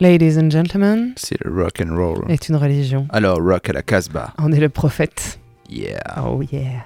Ladies and gentlemen, c'est le rock and roll. Est une religion. Alors rock à la Casbah. On est le prophète. Yeah. Oh yeah.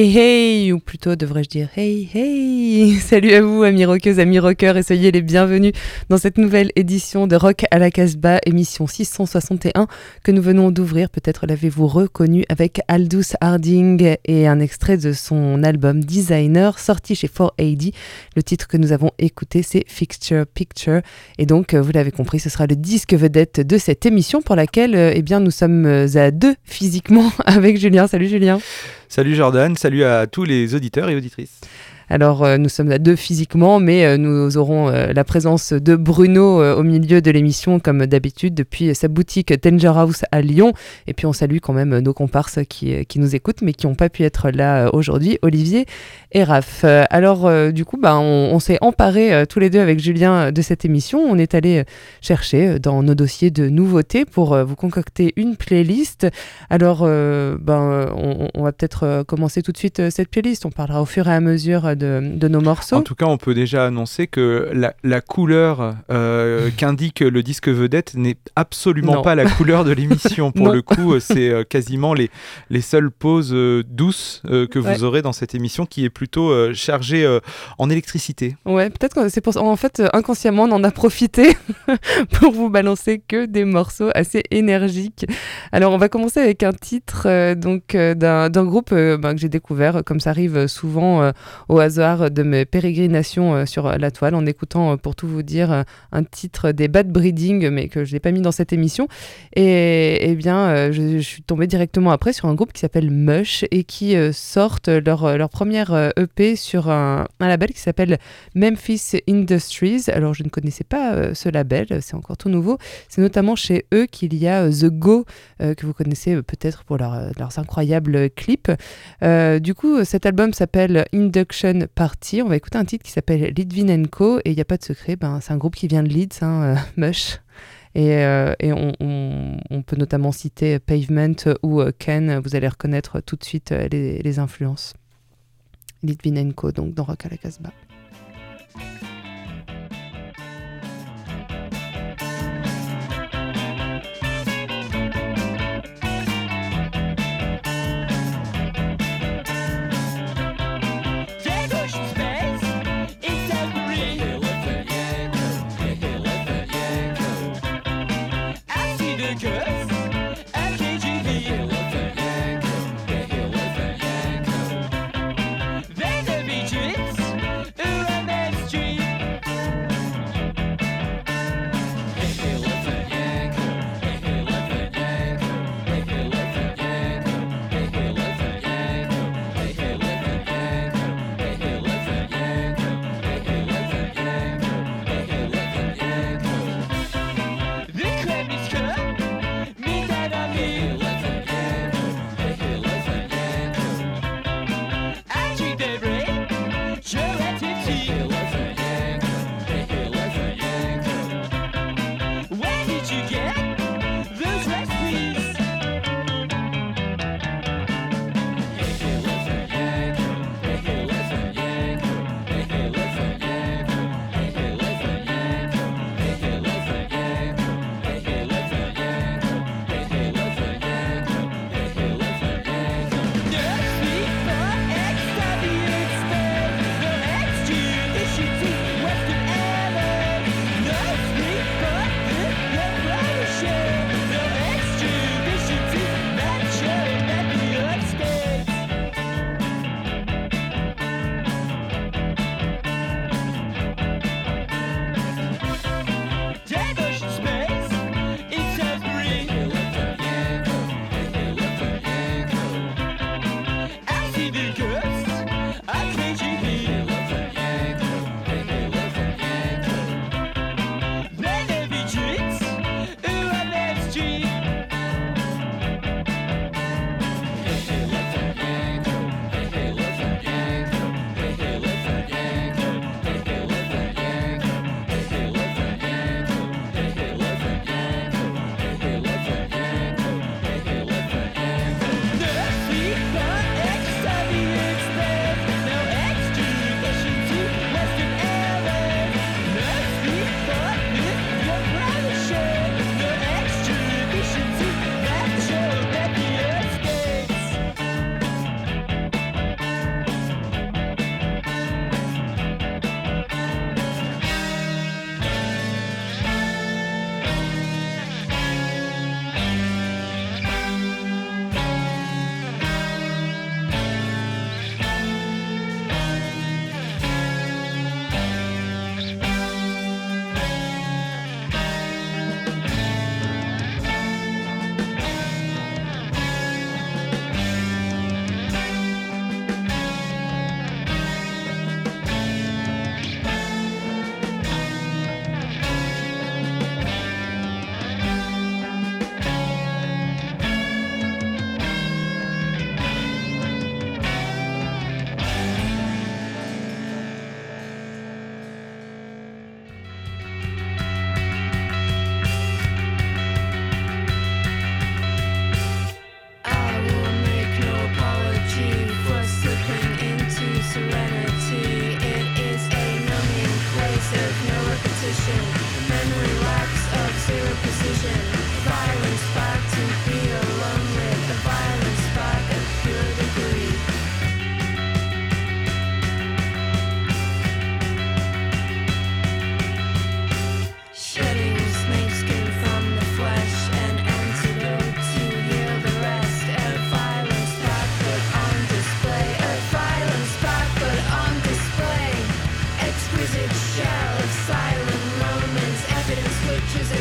Hey hey, ou plutôt devrais-je dire hey hey Salut à vous amis rockeuses, amis rockeurs et soyez les bienvenus dans cette nouvelle édition de Rock à la Casbah, émission 661 que nous venons d'ouvrir, peut-être l'avez-vous reconnu avec Aldous Harding et un extrait de son album Designer sorti chez 4AD. Le titre que nous avons écouté c'est Fixture Picture et donc vous l'avez compris ce sera le disque vedette de cette émission pour laquelle eh bien, nous sommes à deux physiquement avec Julien. Salut Julien Salut Jordan, salut à tous les auditeurs et auditrices. Alors nous sommes à deux physiquement, mais nous aurons la présence de Bruno au milieu de l'émission comme d'habitude depuis sa boutique Danger House à Lyon. Et puis on salue quand même nos comparses qui, nous écoutent mais qui n'ont pas pu être là aujourd'hui, Olivier et Raph. Alors du coup, bah, on, s'est emparé tous les deux avec Julien de cette émission. On est allé chercher dans nos dossiers de nouveautés pour vous concocter une playlist. Alors, ben, on, va peut-être commencer tout de suite cette playlist. On parlera au fur et à mesure de, de nos morceaux. En tout cas, on peut déjà annoncer que la, la couleur qu'indique le disque vedette n'est absolument pas la couleur de l'émission. Pour le coup, c'est quasiment les, les seules pauses douces que vous aurez dans cette émission qui est plutôt chargée en électricité. Ouais, peut-être que c'est pour ça. En fait, inconsciemment, on en a profité pour vous balancer que des morceaux assez énergiques. Alors, on va commencer avec un titre euh, donc euh, d'un groupe euh, ben, que j'ai découvert, comme ça arrive souvent au hasard de mes pérégrinations sur la toile, en écoutant, pour tout vous dire, un titre des Bad Breeding, mais que je n'ai pas mis dans cette émission. Et, eh bien, je, suis tombée directement après sur un groupe qui s'appelle Mush et qui sortent leur, leur première EP e sur un label qui s'appelle Memphis Industries. Alors, je ne connaissais pas ce label, c'est encore tout nouveau. C'est notamment chez eux qu'il y a The Go, que vous connaissez peut-être pour leurs incroyables clips. du coup, cet album s'appelle Induction Party. On va écouter un titre qui s'appelle Litvinenko et il n'y a pas de secret, ben, c'est un groupe qui vient de Leeds, hein, Mush. Et, et on, peut notamment citer Pavement ou Ken, vous allez reconnaître tout de suite les, les influences. Litvinenko, donc dans Rock à la Casbah. watches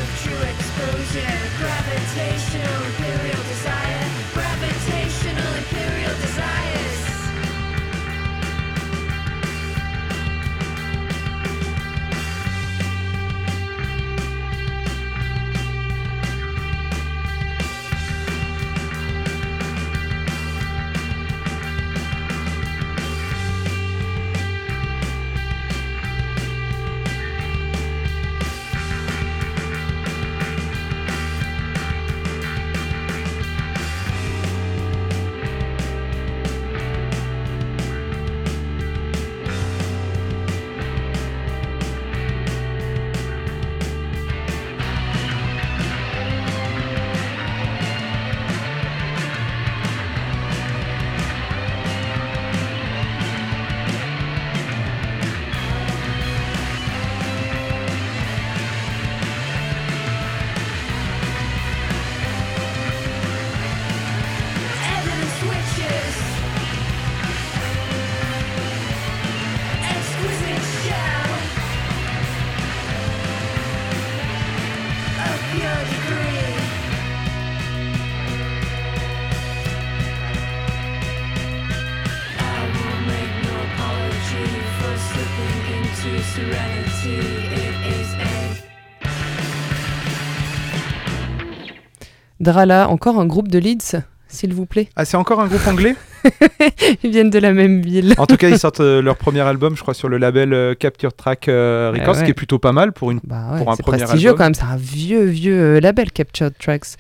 Drala, encore un groupe de Leeds, s'il vous plaît. Ah, c'est encore un groupe anglais Ils viennent de la même ville. En tout cas, ils sortent euh, leur premier album, je crois, sur le label euh, Capture Track euh, Records, ce qui est plutôt pas mal pour, une, bah pour un premier album. C'est prestigieux quand même, c'est un vieux, vieux label Capture Tracks.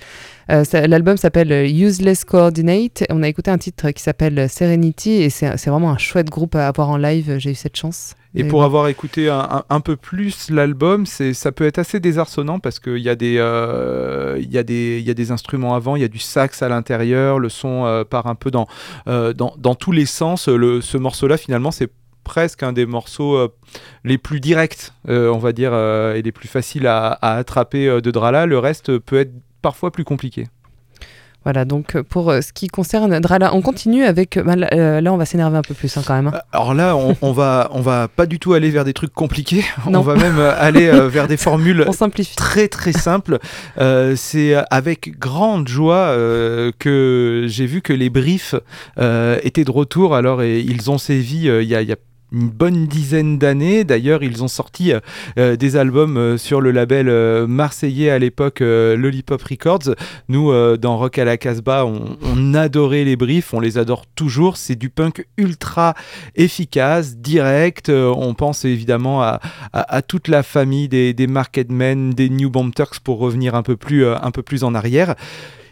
L'album s'appelle Useless Coordinate. On a écouté un titre qui s'appelle Serenity et c'est vraiment un chouette groupe à avoir en live. J'ai eu cette chance. Et pour avoir écouté un, peu plus l'album, ça peut être assez désarçonnant parce qu'il y, a des, euh, y, a des, y a des instruments avant, il y a du sax à l'intérieur, le son euh, part un peu dans, euh, dans, dans, tous les sens. Le, ce morceau-là, finalement, c'est presque un des morceaux les plus directs, on va dire, et les plus faciles à, à attraper de Drala. Le reste peut être parfois plus compliqué. Voilà, donc euh, pour euh, ce qui concerne Drala, on continue avec. Euh, bah, là, on va s'énerver un peu plus hein, quand même. Hein. Alors là, on, va, on va pas du tout aller vers des trucs compliqués. On va même aller vers des formules très très simples. C'est avec grande joie que j'ai vu que les briefs étaient de retour. Alors, et ils ont sévi il y a, y a une bonne dizaine d'années. D'ailleurs, ils ont sorti euh, euh, des albums euh, sur le label marseillais à l'époque, Lollipop Records. Nous, dans Rock à la Casbah, on, adorait les briefs, on les adore toujours. C'est du punk ultra efficace, direct. on pense évidemment à, toute la famille des, des Marketmen, des New Bomb Turks pour revenir un peu plus, un peu plus en arrière.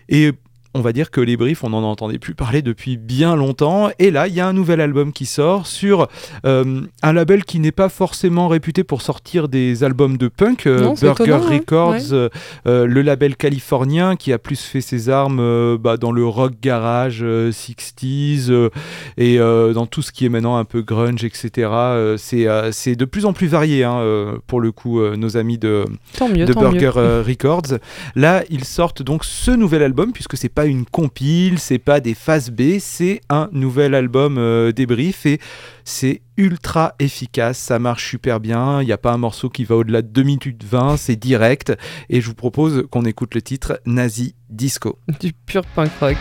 Et on va dire que les briefs, on n'en entendait plus parler depuis bien longtemps. Et là, il y a un nouvel album qui sort sur euh, un label qui n'est pas forcément réputé pour sortir des albums de punk, euh, Burger hein. Records, euh, le label californien qui a plus fait ses armes bah, dans le rock garage 60s et dans tout ce qui est maintenant un peu grunge, etc. c'est de plus en plus varié hein, pour le coup, nos amis de, de Burger Records. Là, ils sortent donc ce nouvel album puisque c'est pas une compile, c'est pas des phases B, c'est un nouvel album euh, débrief et c'est ultra efficace, ça marche super bien, il n'y a pas un morceau qui va au-delà de 2 minutes 20, c'est direct et je vous propose qu'on écoute le titre Nazi Disco. Du pur punk rock.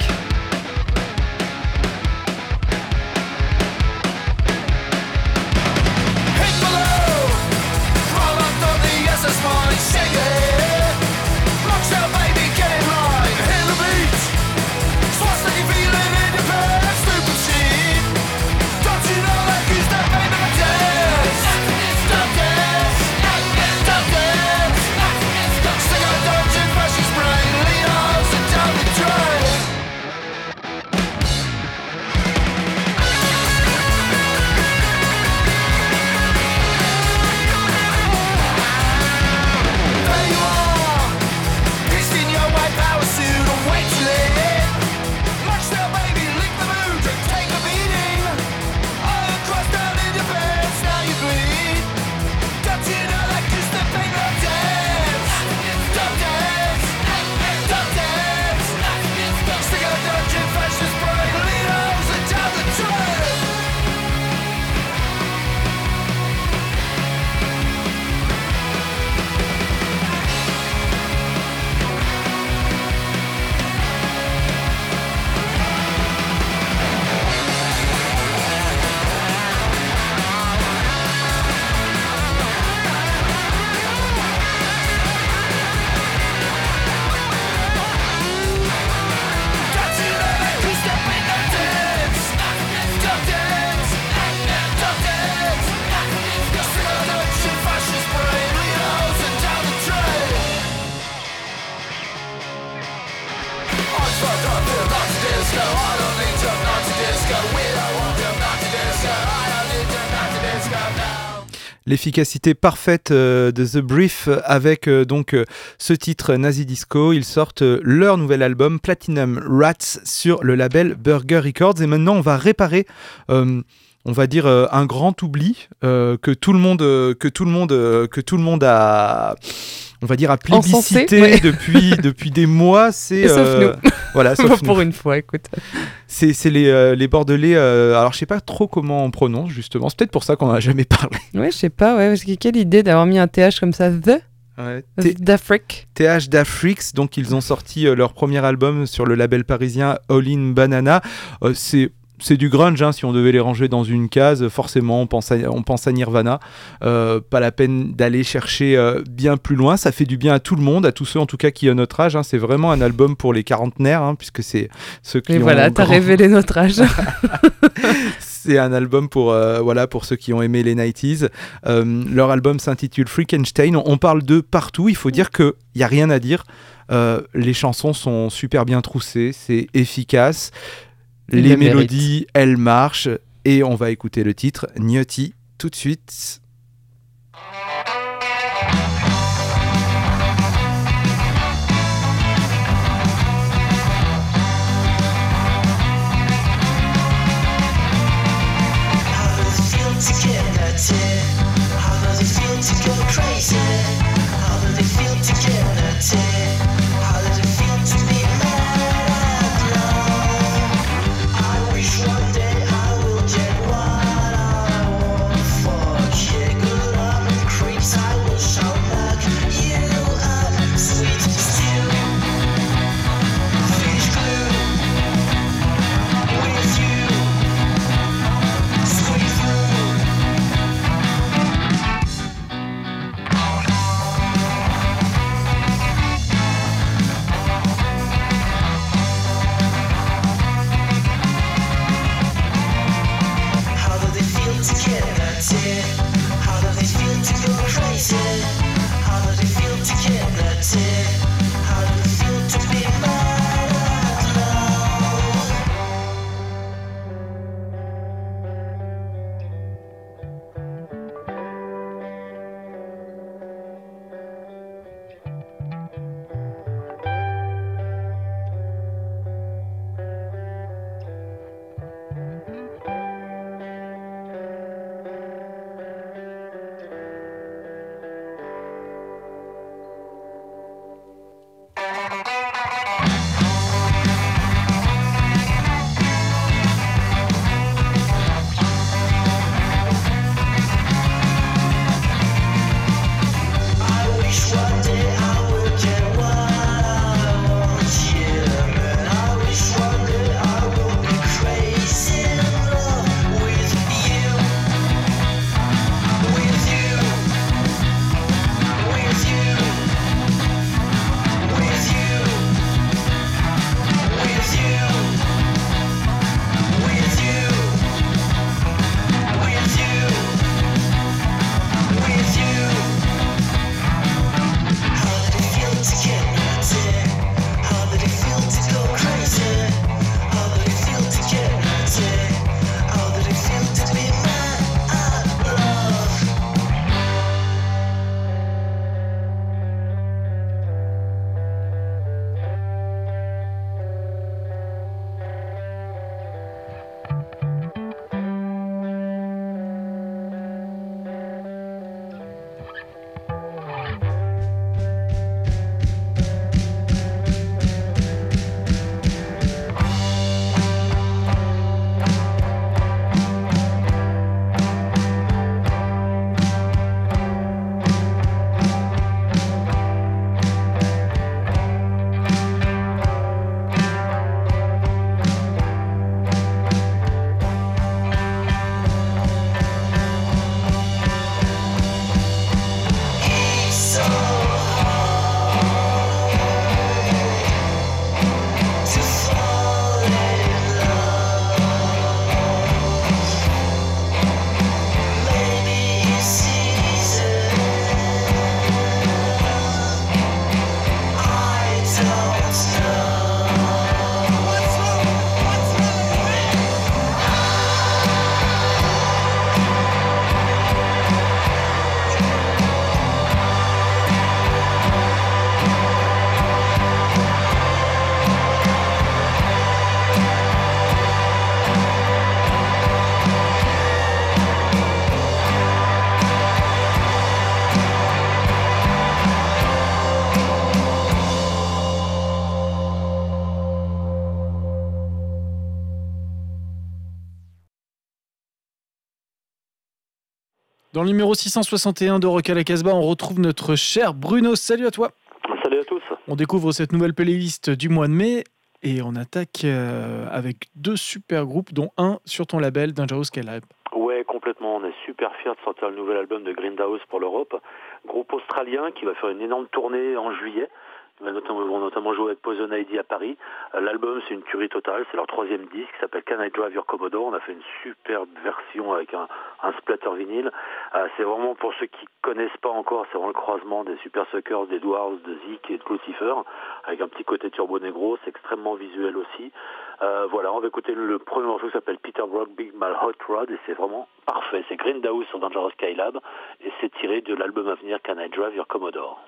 L'efficacité parfaite de The Brief avec donc ce titre Nazi Disco. Ils sortent leur nouvel album Platinum Rats sur le label Burger Records. Et maintenant, on va réparer on va dire un grand oubli que tout le monde que tout le monde que tout le monde a on va dire à plébiscité depuis depuis des mois c'est voilà sauf pour une fois écoute c'est les, les bordelais alors je sais pas trop comment on prononce justement c'est peut-être pour ça qu'on a jamais parlé ouais je sais pas ouais parce que quelle idée d'avoir mis un th comme ça the? Ouais. D'Afrique. TH d'Afrique, donc ils ont sorti leur premier album sur le label parisien All In Banana. c'est c'est du grunge, hein, si on devait les ranger dans une case, forcément on pense à, on pense à Nirvana. Euh, pas la peine d'aller chercher euh, bien plus loin, ça fait du bien à tout le monde, à tous ceux en tout cas qui ont notre âge. Hein. C'est vraiment un album pour les quarantenaires, hein, puisque c'est ceux qui Et voilà, t'as révélé notre âge. c'est un album pour, euh, voilà, pour ceux qui ont aimé les 90s. leur album s'intitule Freakenstein. On, parle de partout, il faut dire qu'il n'y a rien à dire. les chansons sont super bien troussées, c'est efficace les mélodies, elles marchent. Et on va écouter le titre Gnocchi tout de suite. Dans le numéro 661 de Rock à la Casbah, on retrouve notre cher Bruno. Salut à toi. Salut à tous. On découvre cette nouvelle playlist du mois de mai et on attaque euh, avec deux super groupes, dont un sur ton label Dangerous Skylab. Ouais, complètement. On est super fiers de sortir le nouvel album de Grindhouse pour l'Europe. Groupe australien qui va faire une énorme tournée en juillet. Ils vont notamment jouer avec Poison ID à Paris. Euh, l'album, c'est une tuerie totale. C'est leur troisième disque, qui s'appelle Can I Drive Your Commodore. On a fait une superbe version avec un, un splatter vinyle. Euh, c'est vraiment pour ceux qui connaissent pas encore, c'est vraiment le croisement des Super Suckers, des de Zik et de Lucifer, avec un petit côté turbo negro. C'est extrêmement visuel aussi. Euh, voilà, on va écouter le premier morceau qui s'appelle Peter Brock Big Mal Hot Rod et c'est vraiment parfait. C'est Grindhouse sur Dangerous Skylab et c'est tiré de l'album à venir Can I Drive Your Commodore.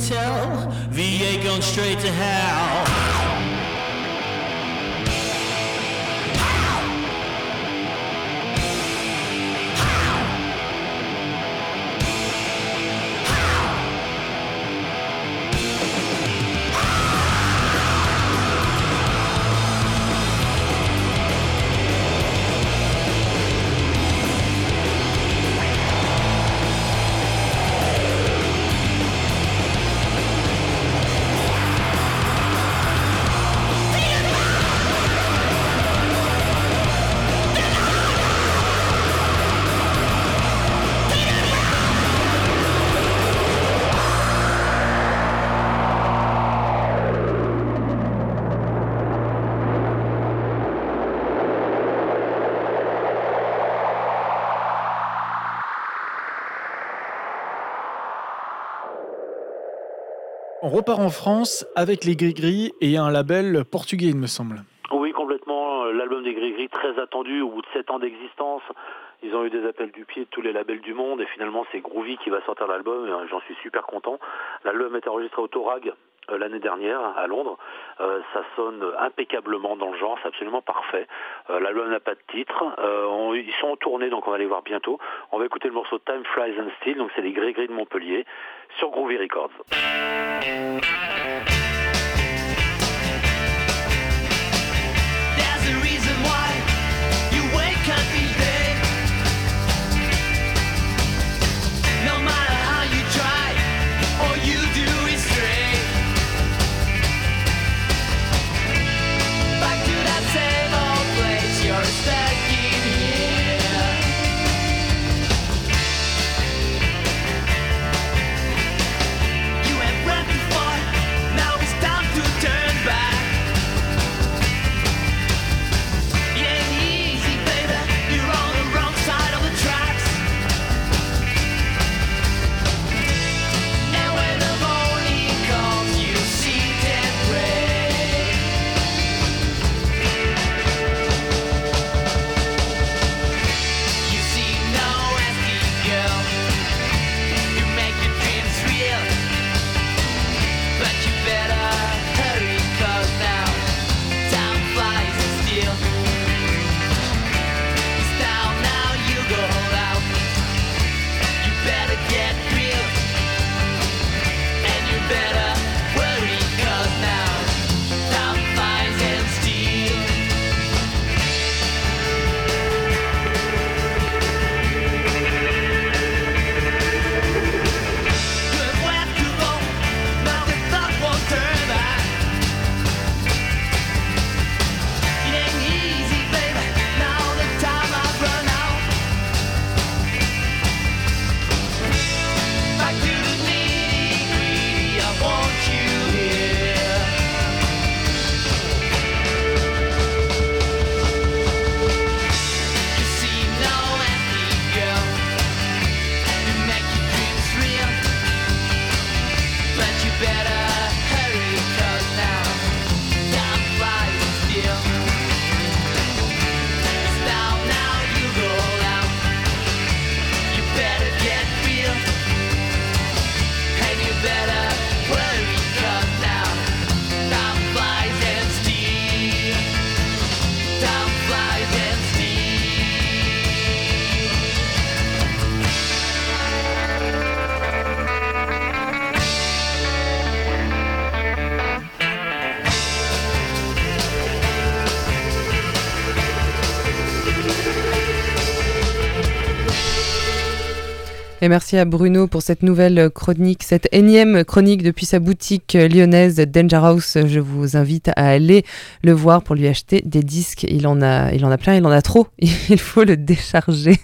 tell? VA going straight to hell. On repart en France avec les Gris-Gris et un label portugais, il me semble. Oui, complètement. L'album des Gris-Gris, très attendu au bout de 7 ans d'existence. Ils ont eu des appels du pied de tous les labels du monde et finalement c'est Groovy qui va sortir l'album et j'en suis super content. L'album est enregistré au Torag euh, l'année dernière à Londres. Euh, ça sonne impeccablement dans le genre, c'est absolument parfait. Euh, l'album n'a pas de titre. ils sont en tournée, donc on va les voir bientôt. On va écouter le morceau Time Flies and Steel, donc c'est les Gris-Gris de Montpellier sur Groovy Records. Merci à Bruno pour cette nouvelle chronique, cette énième chronique depuis sa boutique lyonnaise Danger House. Je vous invite à aller le voir pour lui acheter des disques. Il en a, il en a plein, il en a trop. Il faut le décharger.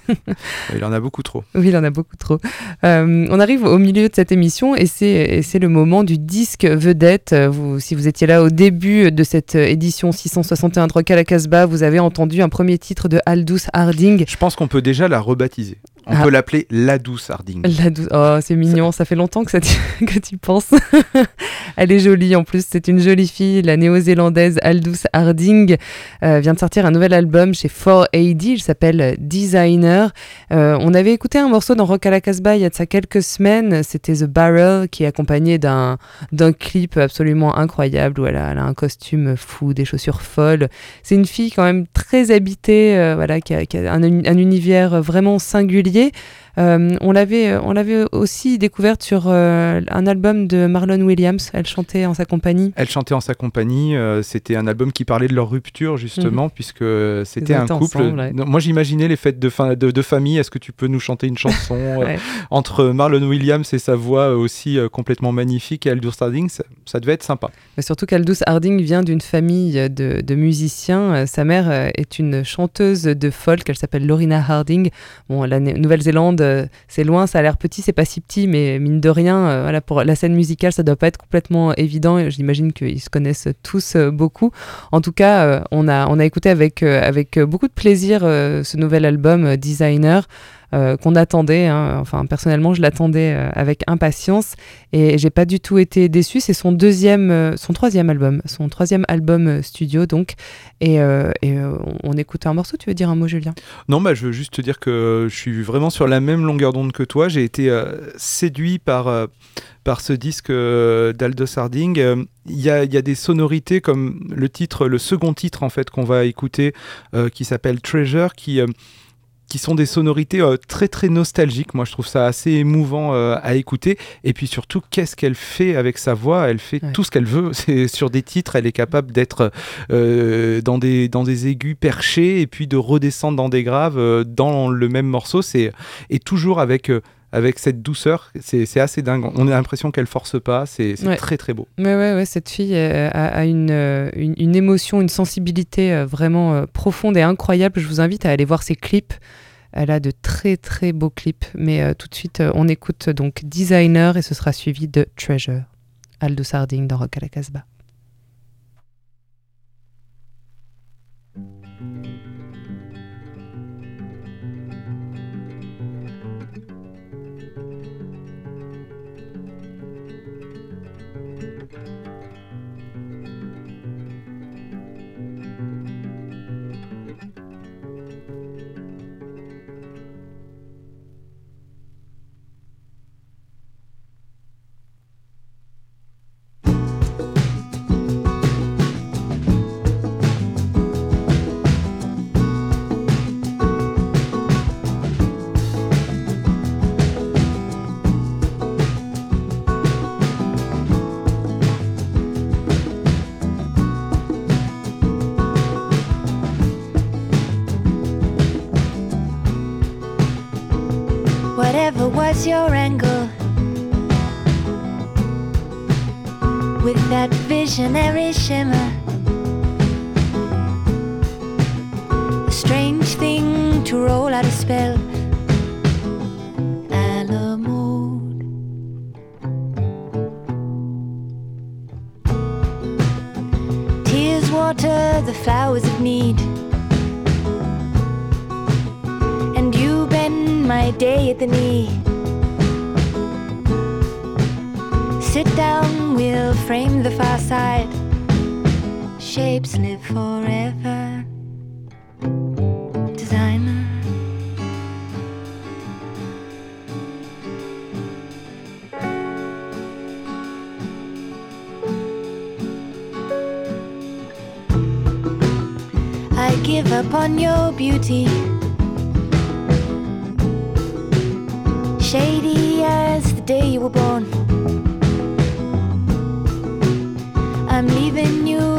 Il en a beaucoup trop. Oui, il en a beaucoup trop. Euh, on arrive au milieu de cette émission et c'est le moment du disque vedette. Vous, si vous étiez là au début de cette édition 661 de Rock à la Casbah, vous avez entendu un premier titre de Aldous Harding. Je pense qu'on peut déjà la rebaptiser. On Ah. peut l'appeler la douce Harding. La douce. Oh, c'est mignon, ça fait longtemps que, ça que tu penses. Elle est jolie en plus, c'est une jolie fille, la néo-zélandaise Aldous Harding euh, vient de sortir un nouvel album chez 4AD, il s'appelle Designer. Euh, on avait écouté un morceau dans Rock à la Casbah il y a de ça quelques semaines, c'était The Barrel qui est accompagné d'un d'un clip absolument incroyable où elle a, elle a un costume fou, des chaussures folles. C'est une fille quand même très habitée, euh, voilà, qui a, qui a un, un univers vraiment singulier février euh, on l'avait, on l'avait aussi découverte sur euh, un album de Marlon Williams. Elle chantait en sa compagnie. Elle chantait en sa compagnie. euh, c'était un album qui parlait de leur rupture, justement, puisque c'était un couple. ensemble, ouais. Non, Moi, j'imaginais les fêtes de, fin, de, de famille. Est-ce que tu peux nous chanter une chanson Ouais. entre Marlon Williams et sa voix aussi complètement magnifique et Aldous Harding? Ça, ça devait être sympa. Mais surtout qu'Aldous Harding vient d'une famille de, de musiciens. Sa mère est une chanteuse de folk. Elle s'appelle Lorina Harding. Bon, la Nouvelle-Zélande, euh, c'est loin, ça a l'air petit, c'est pas si petit, mais mine de rien, euh, pour la scène musicale, ça doit pas être complètement évident. J'imagine qu'ils se connaissent tous euh, beaucoup. En tout cas, on, a, on a écouté avec, avec beaucoup de plaisir ce nouvel album Designer. Euh, qu'on attendait, hein. enfin personnellement je l'attendais euh, avec impatience et j'ai pas du tout été déçue. C'est son deuxième, euh, son troisième album, son troisième album studio donc. Et, on, écoute un morceau. Tu veux dire un mot, Julien? Non, bah, je veux juste te dire que je suis vraiment sur la même longueur d'onde que toi. J'ai été séduit par, par ce disque d'Aldous Harding. Euh, Il y, a, il y a des sonorités comme le titre, le second titre en fait qu'on va écouter, qui s'appelle Treasure, qui qui sont des sonorités euh, très très nostalgiques. Moi, je trouve ça assez émouvant euh, à écouter. Et puis surtout, qu'est-ce qu'elle fait avec sa voix? Elle fait Ouais. tout ce qu'elle veut. C'est sur des titres, elle est capable d'être euh, dans des dans des aigus perchés et puis de redescendre dans des graves dans le même morceau. C'est et toujours avec avec cette douceur. C'est assez dingue. On a l'impression qu'elle force pas. C'est Ouais. très très beau. Ouais, ouais, ouais, cette fille euh, a, a une, euh, une, une émotion, une sensibilité euh, vraiment profonde et incroyable. Je vous invite à aller voir ses clips. Elle a de très très beaux clips. Mais tout de suite, on écoute donc Designer et ce sera suivi de Treasure. Aldous Harding dans Rock à la Casbah. Was your angle. With that visionary shimmer, give up on your beauty. Shady as the day you were born. I'm leaving you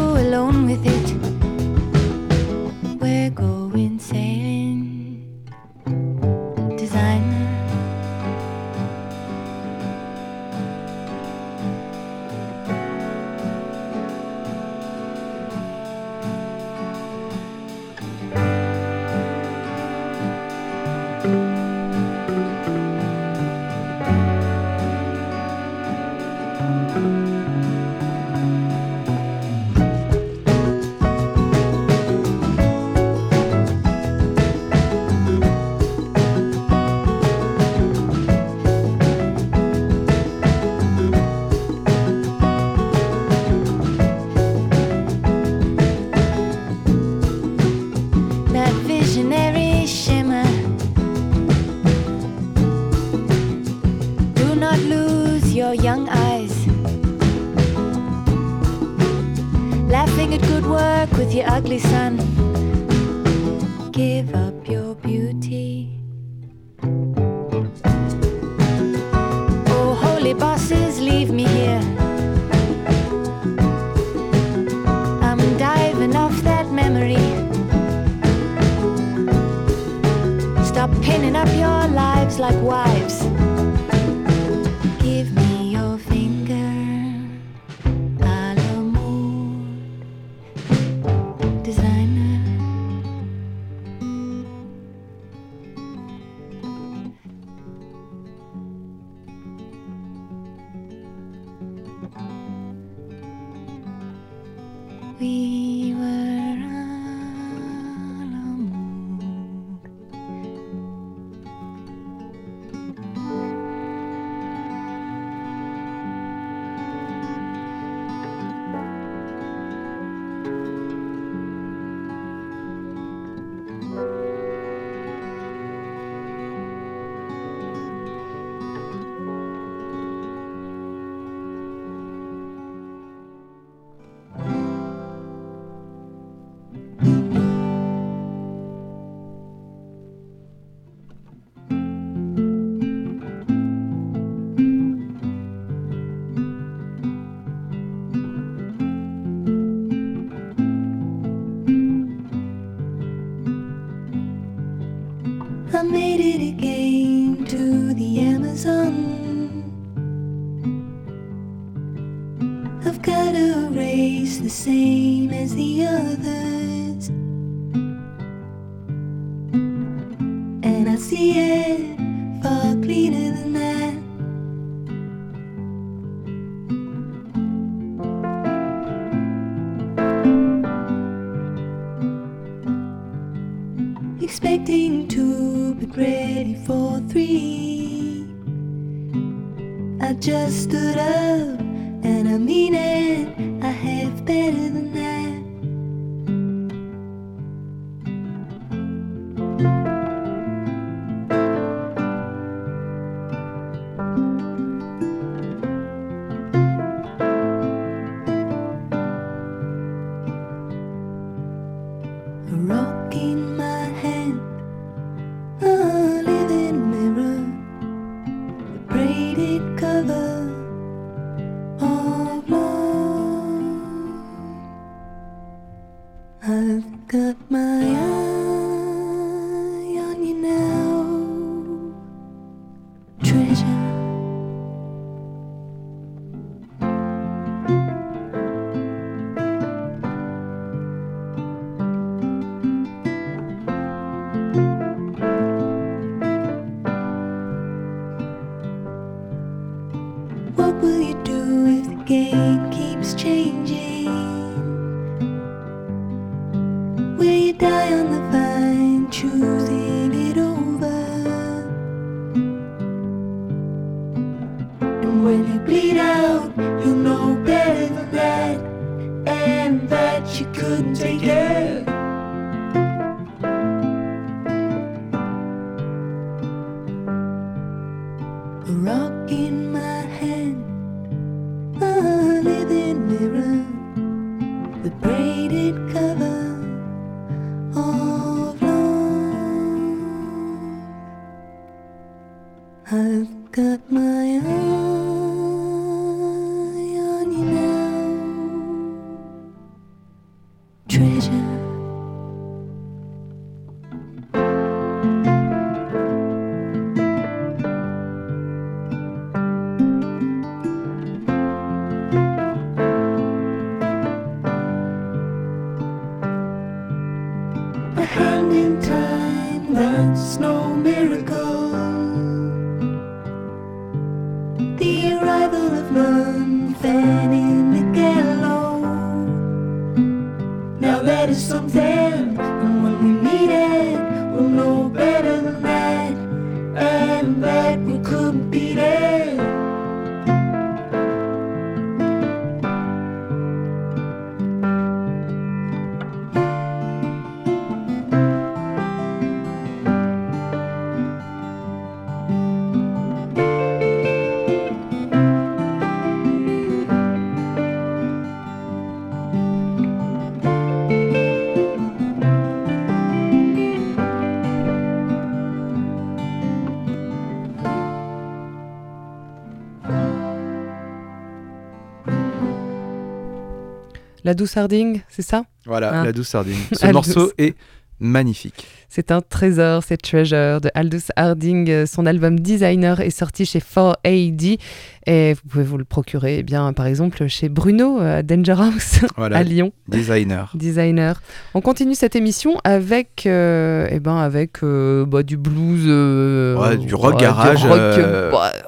La douce sardine, c'est ça? Voilà, Ah. la douce sardine. Ce morceau est magnifique. C'est un trésor, c'est Treasure de Aldous Harding. Son album Designer est sorti chez 4AD et vous pouvez vous le procurer eh bien, par exemple chez Bruno euh, à Danger House Voilà, à Lyon. designer. Designer. On continue cette émission avec, euh, eh ben avec euh, bah, du blues, euh, Ouais, du rock ouais, garage, rock, euh, bah, peu-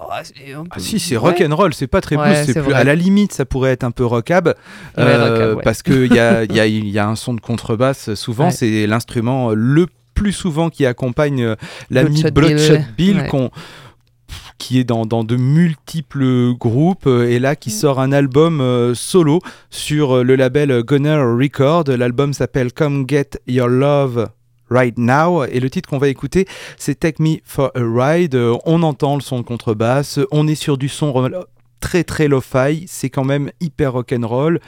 Ah si, c'est ouais. rock and roll, c'est pas très blues, c'est plus à la limite, ça pourrait être un peu rockab, parce que il y a, y a- y a un son de contrebasse. Souvent, c'est l'instrument le plus souvent qui accompagne euh, l'ami Bloodshot Bloodshot Bill. Bill, Ouais. qu'on- qui est dans, dans de multiples groupes euh, et là qui Mm. sort un album euh, solo sur le label Gunner Record. L'album s'appelle Come Get Your Love Right Now et le titre qu'on va écouter c'est Take Me for a Ride. On entend le son de contrebasse, on est sur du son très très lo-fi, c'est quand même hyper rock'n'roll.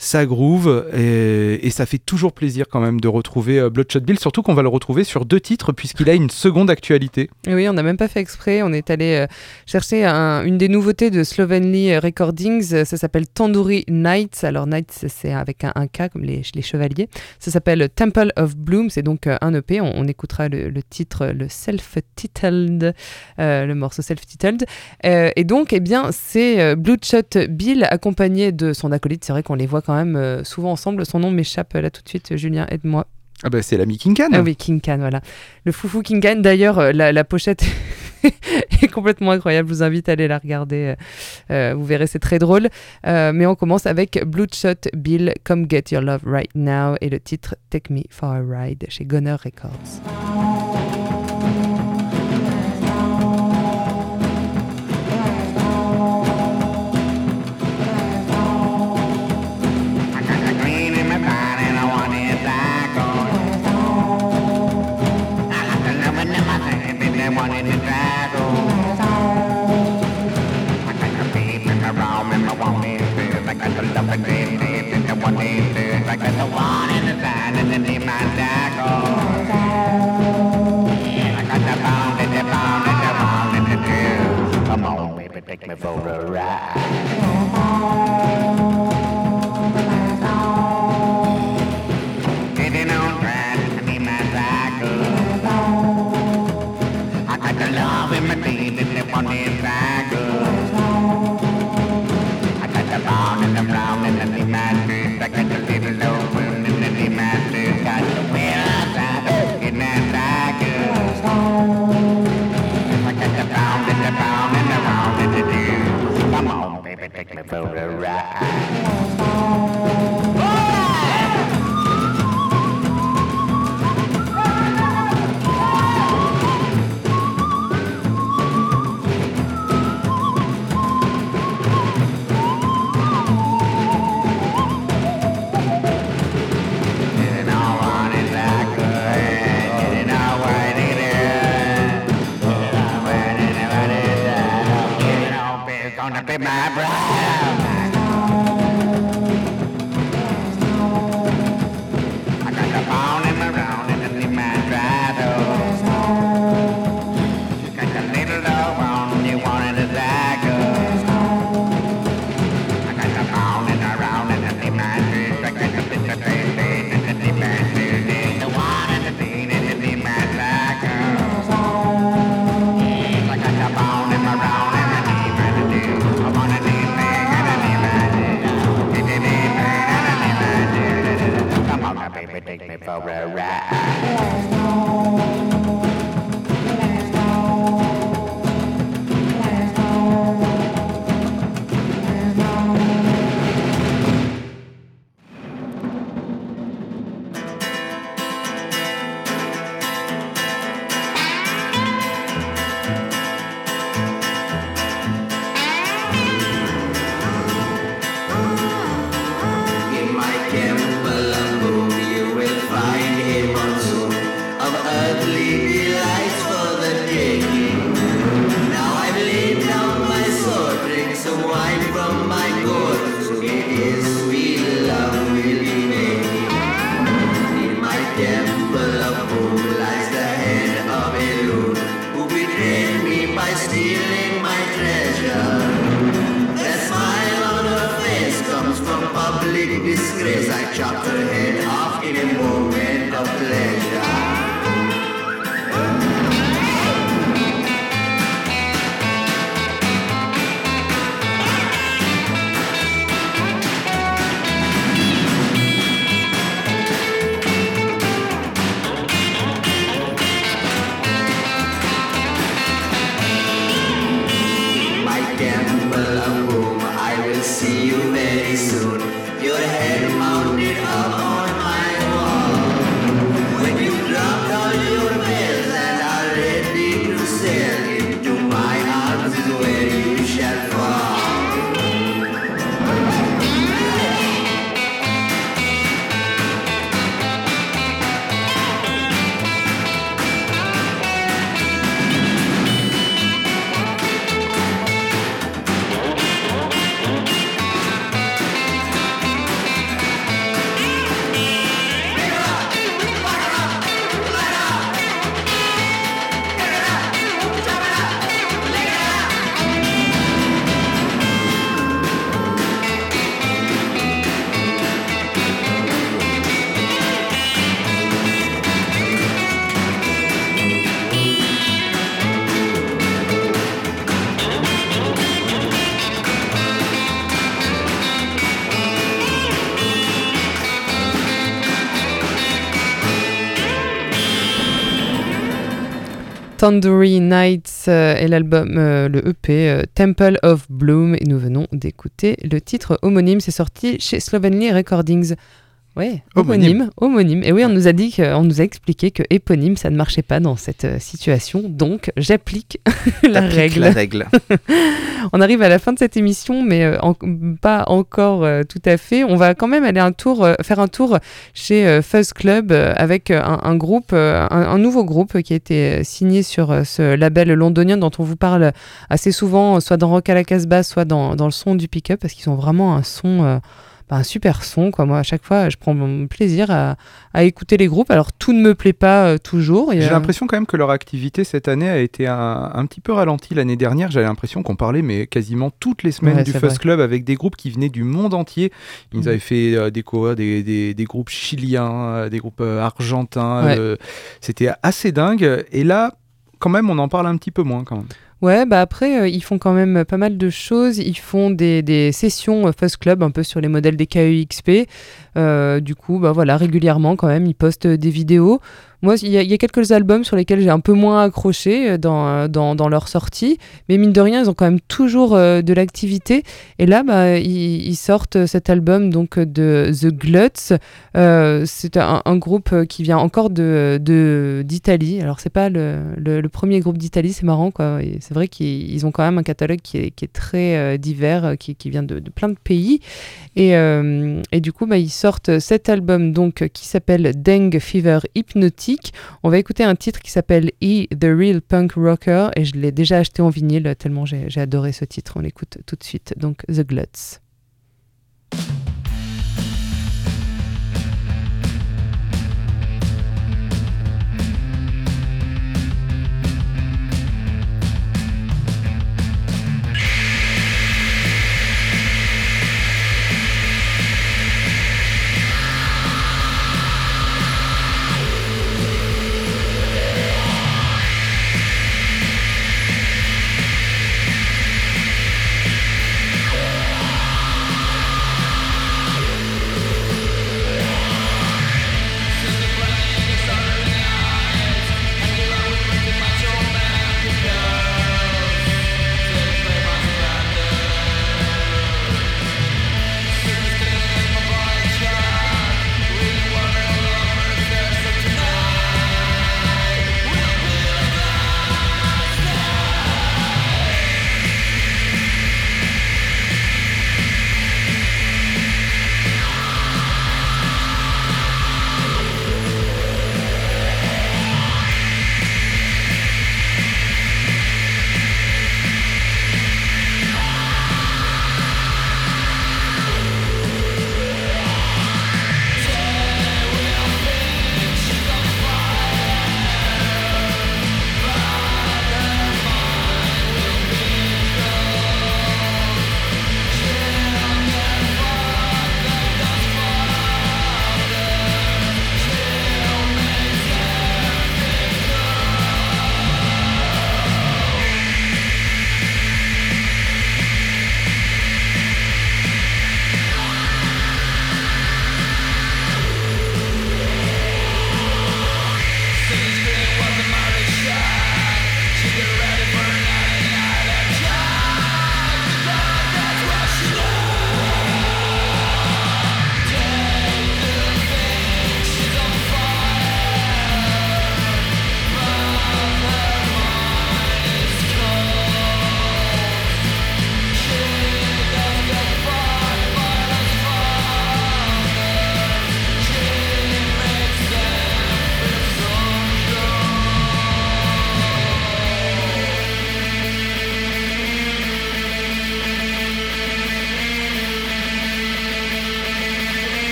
Ça groove et, ça fait toujours plaisir quand même de retrouver euh, Bloodshot Bill, surtout qu'on va le retrouver sur deux titres puisqu'il a une seconde actualité. Et oui, on n'a même pas fait exprès. On est allé euh, chercher un- une des nouveautés de Slovenly Recordings. Ça s'appelle Tandoori Nights. Alors, Nights, c'est avec un, K, comme les, chevaliers. Ça s'appelle Temple of Bloom. C'est donc euh, un EP. On, écoutera le, titre, le self-titled, le morceau self-titled. Et donc, eh bien, c'est Bloodshot Bill accompagné de son acolyte. C'est vrai qu'on les voit quand même euh, souvent ensemble. Son nom m'échappe euh, là tout de suite. Julien, aide-moi. Ah bah c'est l'ami King Can. Ah oui, King Can, voilà. Le foufou King Can, d'ailleurs, euh, la, la pochette est complètement incroyable. Je vous invite à aller la regarder. euh, vous verrez, c'est très drôle. Euh, mais on commence avec Bloodshot Bill, Come Get Your Love Right Now, et le titre Take Me for a Ride chez Gunner Records. back with the one in the sand and then the man tackle. I got the pound and the pound and the pound and the two. Come on, baby, take me for a ride. Right. Tandoori Nights euh, et l'album, euh, le EP euh, Temple of Bloom. Et nous venons d'écouter le titre homonyme. C'est sorti chez Slovenly Recordings. Ouais, homonyme, homonyme. Et oui, on nous a dit, que- on nous a expliqué que éponyme, ça ne marchait pas dans cette euh, situation. Donc, j'applique la règle. La règle. On arrive à la fin de cette émission, mais euh, en- pas encore euh, tout à fait. On va quand même aller un tour, euh, faire un tour chez euh, Fuzz Club avec un, un groupe, un, un nouveau groupe qui a été signé sur ce label londonien dont on vous parle assez souvent, soit dans Rock à la Casbah, soit dans, dans le son du pick-up, parce qu'ils ont vraiment un son. Bah, un super son quoi moi à chaque fois je prends mon plaisir à, à écouter les groupes alors tout ne me plaît pas euh, toujours J'ai l'impression quand même que leur activité cette année a été un, un petit peu ralentie. L'année dernière, j'avais l'impression qu'on parlait mais quasiment toutes les semaines Ouais, du Fuzz. Club avec des groupes qui venaient du monde entier. Ils Mhm. avaient fait euh, des, des, des, des groupes chiliens, euh, des groupes argentins. Ouais. C'était assez dingue. Et là, quand même, on en parle un petit peu moins quand même. Ouais, bah après, euh, ils font quand même pas mal de choses. Ils font des, des sessions euh, Fuzz Club, un peu sur les modèles des KEXP. Euh, du coup, bah voilà, régulièrement quand même, ils postent des vidéos. Moi, il y, a- quelques albums sur lesquels j'ai un peu moins accroché euh, dans, euh, dans, leur sortie. Mais mine de rien, ils ont quand même toujours euh, de l'activité. Et là, bah, ils, sortent cet album donc, de The Gluts. C'est un, groupe qui vient encore d'Italie. Alors, c'est pas le, premier groupe d'Italie, c'est marrant. quoi. C'est vrai qu'ils ils ont quand même un catalogue qui est, très divers, qui, vient de, plein de pays. Et, du coup, bah, ils sortent cet album donc, qui s'appelle Dengue Fever On va écouter un titre qui s'appelle E, The Real Punk Rocker. Et je l'ai déjà acheté en vinyle, tellement j'ai adoré ce titre. On l'écoute tout de suite. Donc, The Gluts.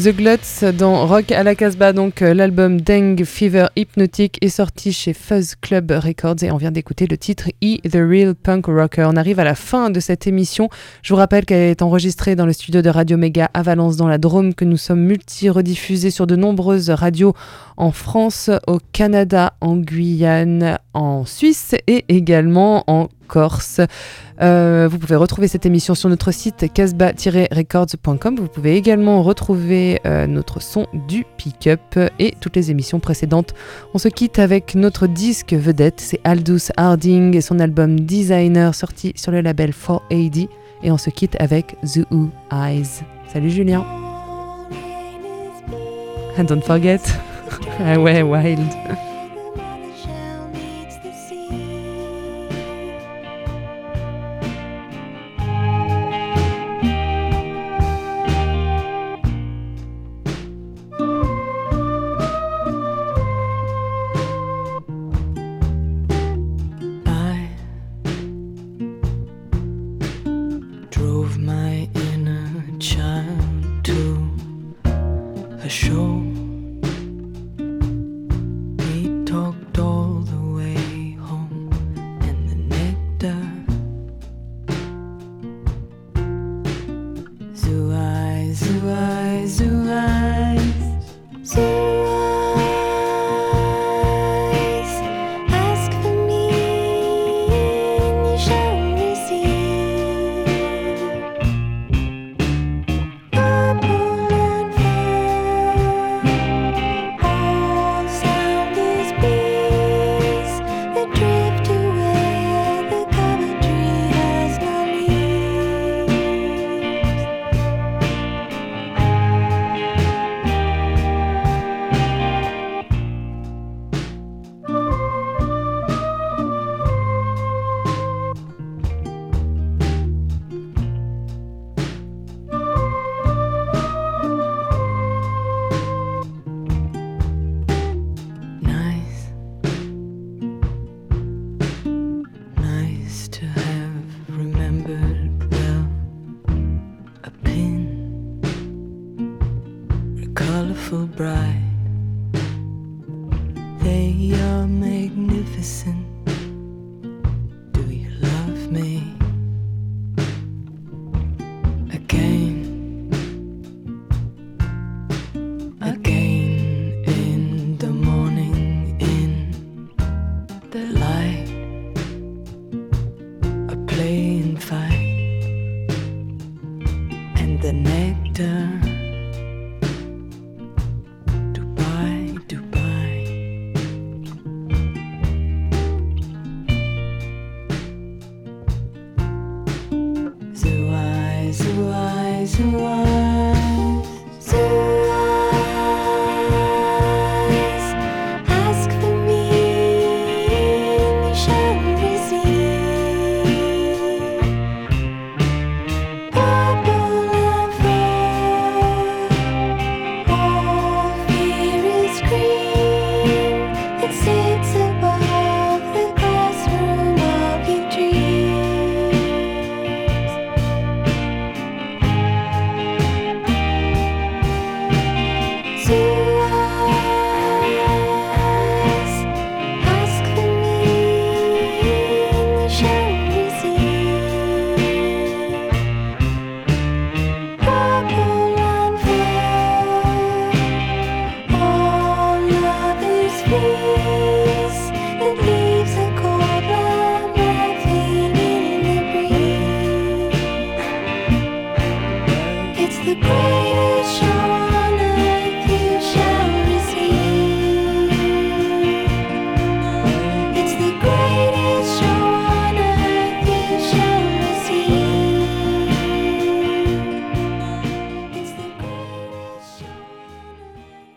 The Gluts dans Rock à la Casbah. Donc, euh, l'album Deng Fever Hypnotic est sorti chez Fuzz Club Records et on vient d'écouter le titre E The Real Punk Rocker. On arrive à la fin de cette émission. Je vous rappelle qu'elle est enregistrée dans le studio de Radio Méga à Valence dans la Drôme, que nous sommes multi-rediffusés sur de nombreuses radios en France, au Canada, en Guyane, en Suisse et également en Corse. Euh, vous pouvez retrouver cette émission sur notre site casbah-records.com. Vous pouvez également retrouver euh, notre son du pick-up et toutes les émissions précédentes. On se quitte avec notre disque vedette, c'est Aldous Harding et son album Designer sorti sur le label 4AD. Et on se quitte avec The Who Eyes. Salut Julien. And don't forget. ah ouais, wild.